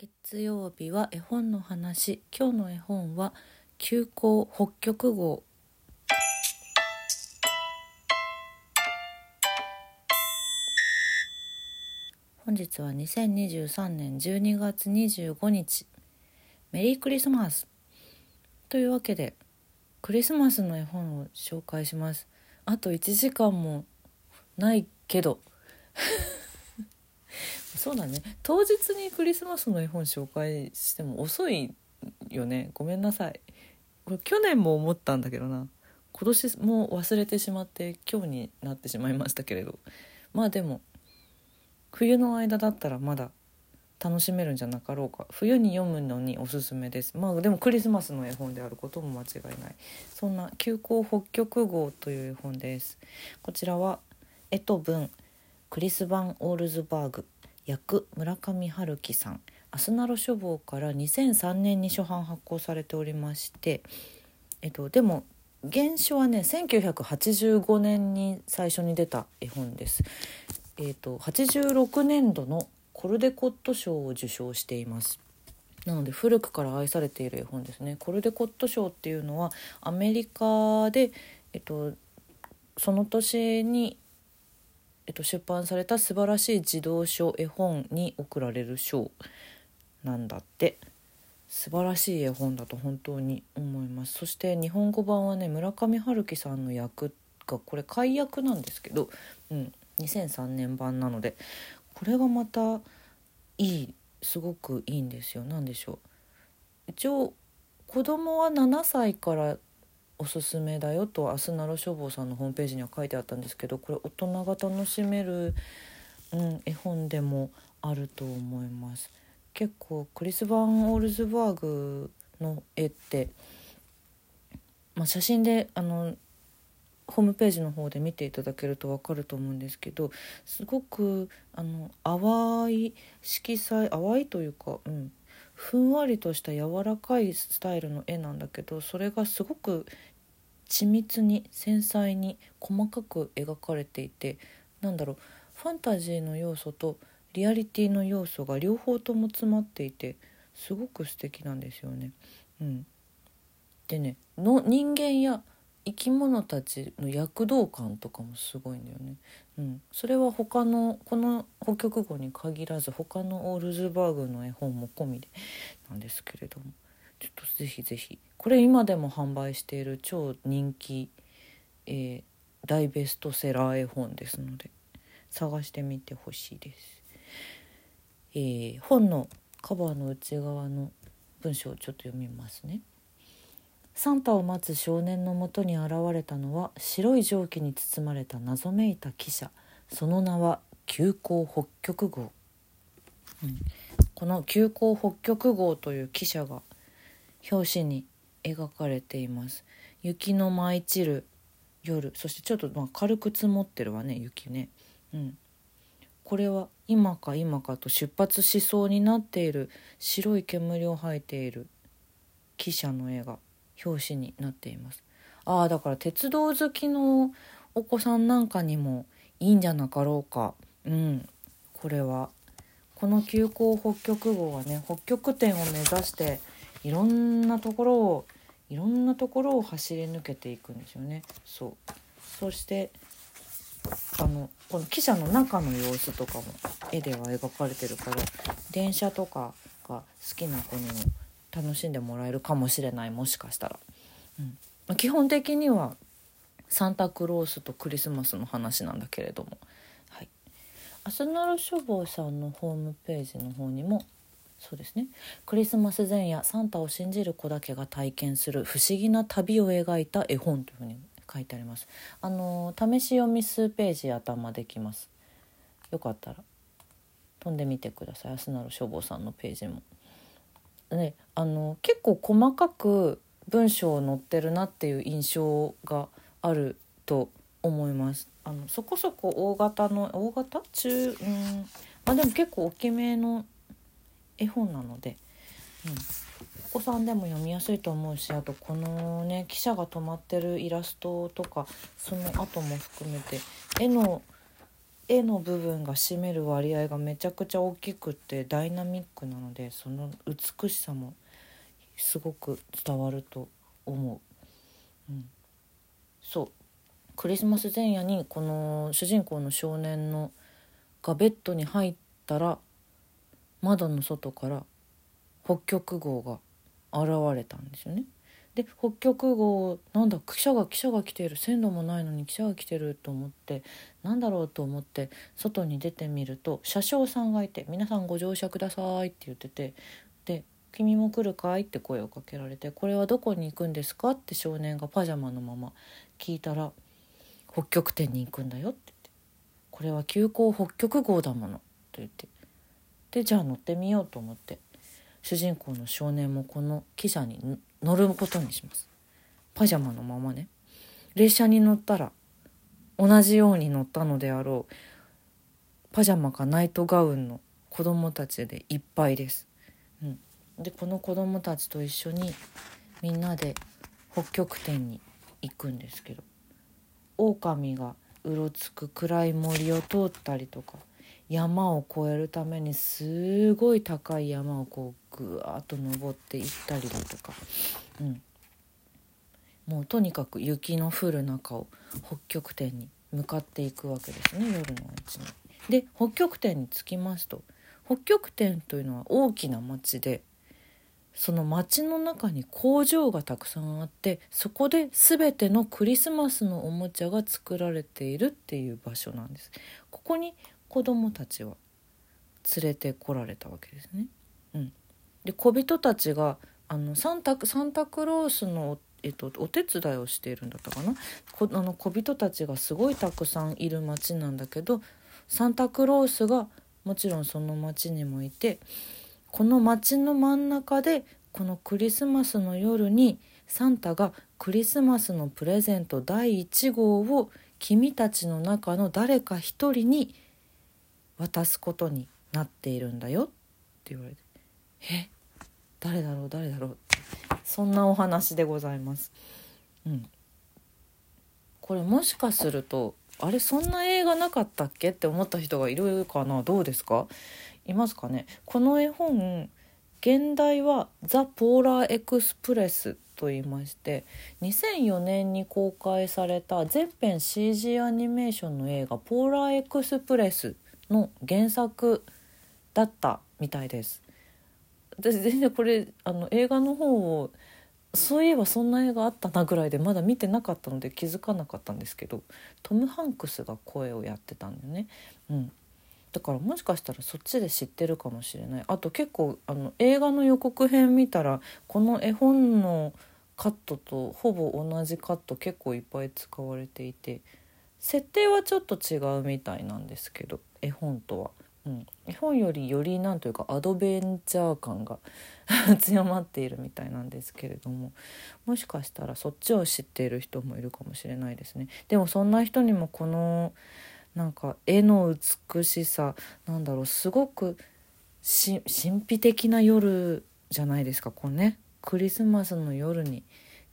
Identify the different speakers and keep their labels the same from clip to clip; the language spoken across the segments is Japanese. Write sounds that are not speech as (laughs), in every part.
Speaker 1: 月曜日は絵本の話。今日の絵本は休校北極号。本日は2023年12月25日。メリークリスマス。というわけでクリスマスの絵本を紹介します。あと1時間もないけど。(laughs) そうだね。当日にクリスマスの絵本紹介しても遅いよね。ごめんなさい。これ去年も思ったんだけどな。今年も忘れてしまって今日になってしまいましたけれど。まあでも冬の間だったらまだ楽しめるんじゃなかろうか。冬に読むのにおすすめです。まあでもクリスマスの絵本であることも間違いない。そんな「休校北極号」という絵本です。こちらは絵と文クリス・バン・オールズバーグ。役村上春樹さんアスナロ書房から2003年に初版発行されておりまして、えっと、でも原書はね1985年に最初に出た絵本です。えっと、86年度のコルデコット賞を受賞しています。なので古くから愛されている絵本ですね。コルデコット賞っていうのはアメリカで、えっと、その年にえっと、出版された素晴らしい児童書絵本に贈られる賞なんだって。素晴らしい絵本だと本当に思います。そして日本語版はね村上春樹さんの役がこれ解約なんですけど、うん、2003年版なのでこれがまたいいすごくいいんですよ。何でしょう。一応子供は7歳からおすすめだよとアスナロ書房さんのホームページには書いてあったんですけどこれ大人が楽しめる、うん、絵本でもあると思います。結構クリス・バン・オールズバーグの絵って、まあ、写真であのホームページの方で見ていただけると分かると思うんですけどすごくあの淡い色彩淡いというか、うん、ふんわりとした柔らかいスタイルの絵なんだけどそれがすごく緻密に繊細に細かく描かれていてなんだろうファンタジーの要素とリアリティの要素が両方とも詰まっていてすごく素敵なんですよね。うん、でねの人間や生き物たちの躍動感とかもすごいんだよね。うん、それは他のこの北極語に限らず他のオールズバーグの絵本も込みでなんですけれどもちょっとぜひぜひこれ今でも販売している超人気、えー、大ベストセラー絵本ですので探してみてほしいです。えー、本のカバーの内側の文章をちょっと読みますね。サンタを待つ少年のもとに現れたのは白い蒸気に包まれた謎めいた汽車その名は急行北極号、うん、この急行北極号という汽車が表紙に描かれています。雪の舞い散る夜。そしてちょっとまあ軽く積もってるわね雪ね。うん。これは今か今かと出発しそうになっている白い煙を吐いている汽車の絵が表紙になっています。ああだから鉄道好きのお子さんなんかにもいいんじゃなかろうか。うん。これは。この急行北極号はね北極点を目指していろんなところをいろんなところを走り抜けていくんですよね。そう。そしてあのこの汽車の中の様子とかも絵では描かれてるから電車とかが好きな子にも楽しんでもらえるかもしれないもしかしたら、うん、基本的にはサンタクロースとクリスマスの話なんだけれども、はい、アスナル書房さんのホームページの方にもそうですね。クリスマス前夜サンタを信じる子だけが体験する不思議な旅を描いた絵本というふうに書いてあります。あの試し読み数ページ頭できます。よかったら飛んでみてください。アスナル書房さんのページも。ねあの結構細かく文章を載ってるなっていう印象があると思います。あのそこそこ大型の大型中うん。まあでも結構大きめの絵本なので、うん、お子さんでも読みやすいと思うしあとこのね記者が止まってるイラストとかその後も含めて絵の絵の部分が占める割合がめちゃくちゃ大きくてダイナミックなのでその美しさもすごく伝わると思う。うん、そう。クリスマス前夜にこの主人公の少年のがベッドに入ったら窓の外から北極号が現れたんですよね。で北極号なんだ記者が記者が来てる線路もないのに記者が来てると思ってなんだろうと思って外に出てみると車掌さんがいて「皆さんご乗車ください」って言っててで「君も来るかい?」って声をかけられて「これはどこに行くんですか?」って少年がパジャマのまま聞いたら「北極点に行くんだよ」って言って「これは急行北極号だもの」と言ってでじゃあ乗ってみようと思って。主人公の少年もこの汽車に乗ることにします。パジャマのままね。列車に乗ったら同じように乗ったのであろうパジャマかナイトガウンの子供たちでいっぱいです。うん、でこの子供たちと一緒にみんなで北極点に行くんですけど狼がうろつく暗い森を通ったりとか山を越えるためにすごい高い山をこうぐわっと登っていったりだとか、うん、もうとにかく雪の降る中を北極点に向かっていくわけですね夜のうちに。で北極点に着きますと北極点というのは大きな町でその町の中に工場がたくさんあってそこで全てのクリスマスのおもちゃが作られているっていう場所なんです。ここに子供たちは連れてこられたわけですね。うん、で小人たちがあのサンタサンタクロースのえっと、お手伝いをしているんだったかなこあの小人たちがすごいたくさんいる町なんだけどサンタクロースがもちろんその町にもいてこの町の真ん中でこのクリスマスの夜にサンタがクリスマスのプレゼント第1号を君たちの中の誰か一人に渡すことになっているんだよって言われて。え？誰だろう？誰だろう？ってそんなお話でございます。うん、これもしかするとあれそんな映画なかったっけって思った人がいるかな？どうですか？いますかね？この絵本現代は「ザ・ポーラー・エクスプレス」と言いまして2004年に公開された全編 CG アニメーションの映画「ポーラー・エクスプレス」の原作だったみたいです。私全然これあの映画の方をそういえばそんな映画あったなぐらいでまだ見てなかったので気づかなかったんですけどトム・ハンクスが声をやってたんだよね。うん、だからもしかしたらそっちで知ってるかもしれない。あと結構あの映画の予告編見たらこの絵本のカットとほぼ同じカット結構いっぱい使われていて設定はちょっと違うみたいなんですけど。絵本とは。うん、絵本よりよりなんというかアドベンチャー感が (laughs) 強まっているみたいなんですけれどももしかしたらそっちを知っている人もいるかもしれないですね。でもそんな人にもこのなんか絵の美しさなんだろうすごく神秘的な夜じゃないですかこうねクリスマスの夜に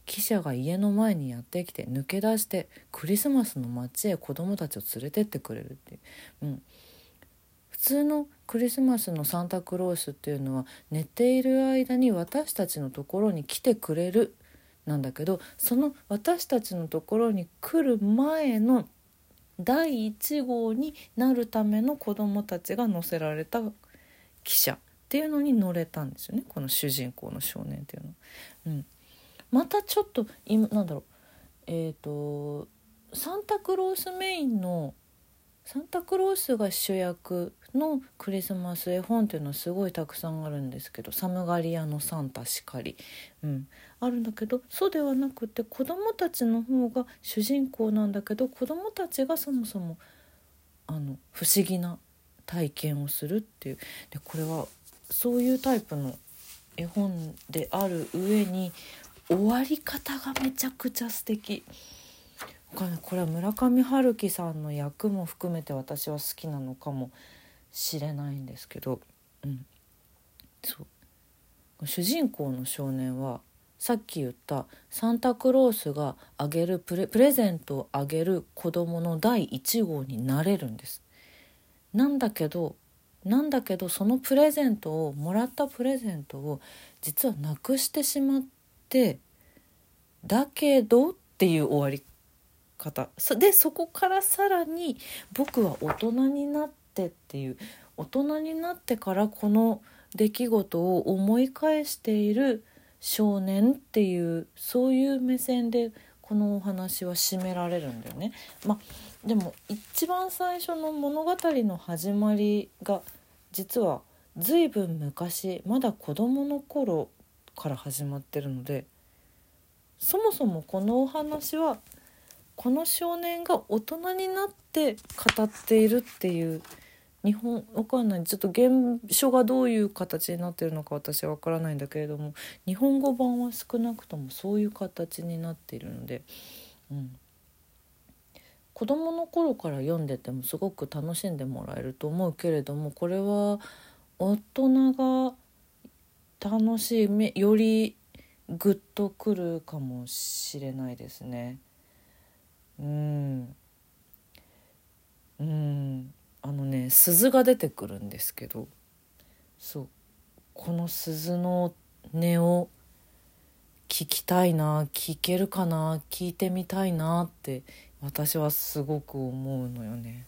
Speaker 1: 記者が家の前にやってきて抜け出してクリスマスの街へ子供たちを連れてってくれるっていう、うん、普通のクリスマスのサンタクロースっていうのは寝ている間に私たちのところに来てくれるなんだけどその私たちのところに来る前の第1号になるための子供たちが乗せられた汽車っていうのに乗れたんですよね。この主人公の少年っていうの。うん、またちょっと今なんだろう。えっ、ー、とサンタクロースメインのサンタクロースが主役のクリスマス絵本っていうのはすごいたくさんあるんですけどサムガリアのサンタしかり、うん、あるんだけどそうではなくて子供たちの方が主人公なんだけど子供たちがそもそもあの不思議な体験をするっていう。でこれはそういうタイプの絵本である上に終わり方がめちゃくちゃ素敵。これは村上春樹さんの役も含めて私は好きなのかもしれないんですけど、うん、そう主人公の少年はさっき言ったサンタクロースがあげるプレゼントをあげる子供の第1号になれるんです。なんだけどなんだけどそのプレゼントをもらったプレゼントを実はなくしてしまってだけどっていう終わり方でそこからさらに僕は大人になってっていう大人になってからこの出来事を思い返している少年っていうそういう目線でこのお話は締められるんだよね。まあ、でも一番最初の物語の始まりが実は随分昔まだ子供の頃から始まってるのでそもそもこのお話はこの少年が大人になって語っているっていう日本わかんない。ちょっと原書がどういう形になってるのか私はわからないんだけれども日本語版は少なくともそういう形になっているので、うん、子どもの頃から読んでてもすごく楽しんでもらえると思うけれどもこれは大人が楽しいよりグッとくるかもしれないですね。うんうんあのね鈴が出てくるんですけどそうこの鈴の音を聞きたいな聞けるかな聞いてみたいなって私はすごく思うのよね。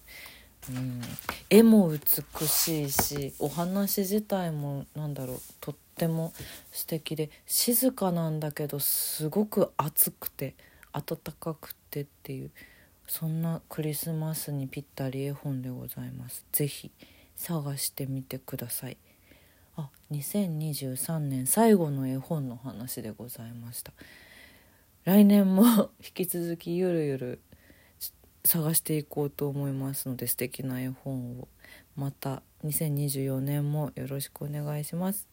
Speaker 1: うん、絵も美しいしお話自体もなんだろうとっても素敵で静かなんだけどすごく熱くて温かくてっていうそんなクリスマスにぴったり絵本でございます。是非探してみてください。あ2023年最後の絵本の話でございました。来年も (laughs) 引き続きゆるゆる探していこうと思いますので素敵な絵本を。また2024年もよろしくお願いします。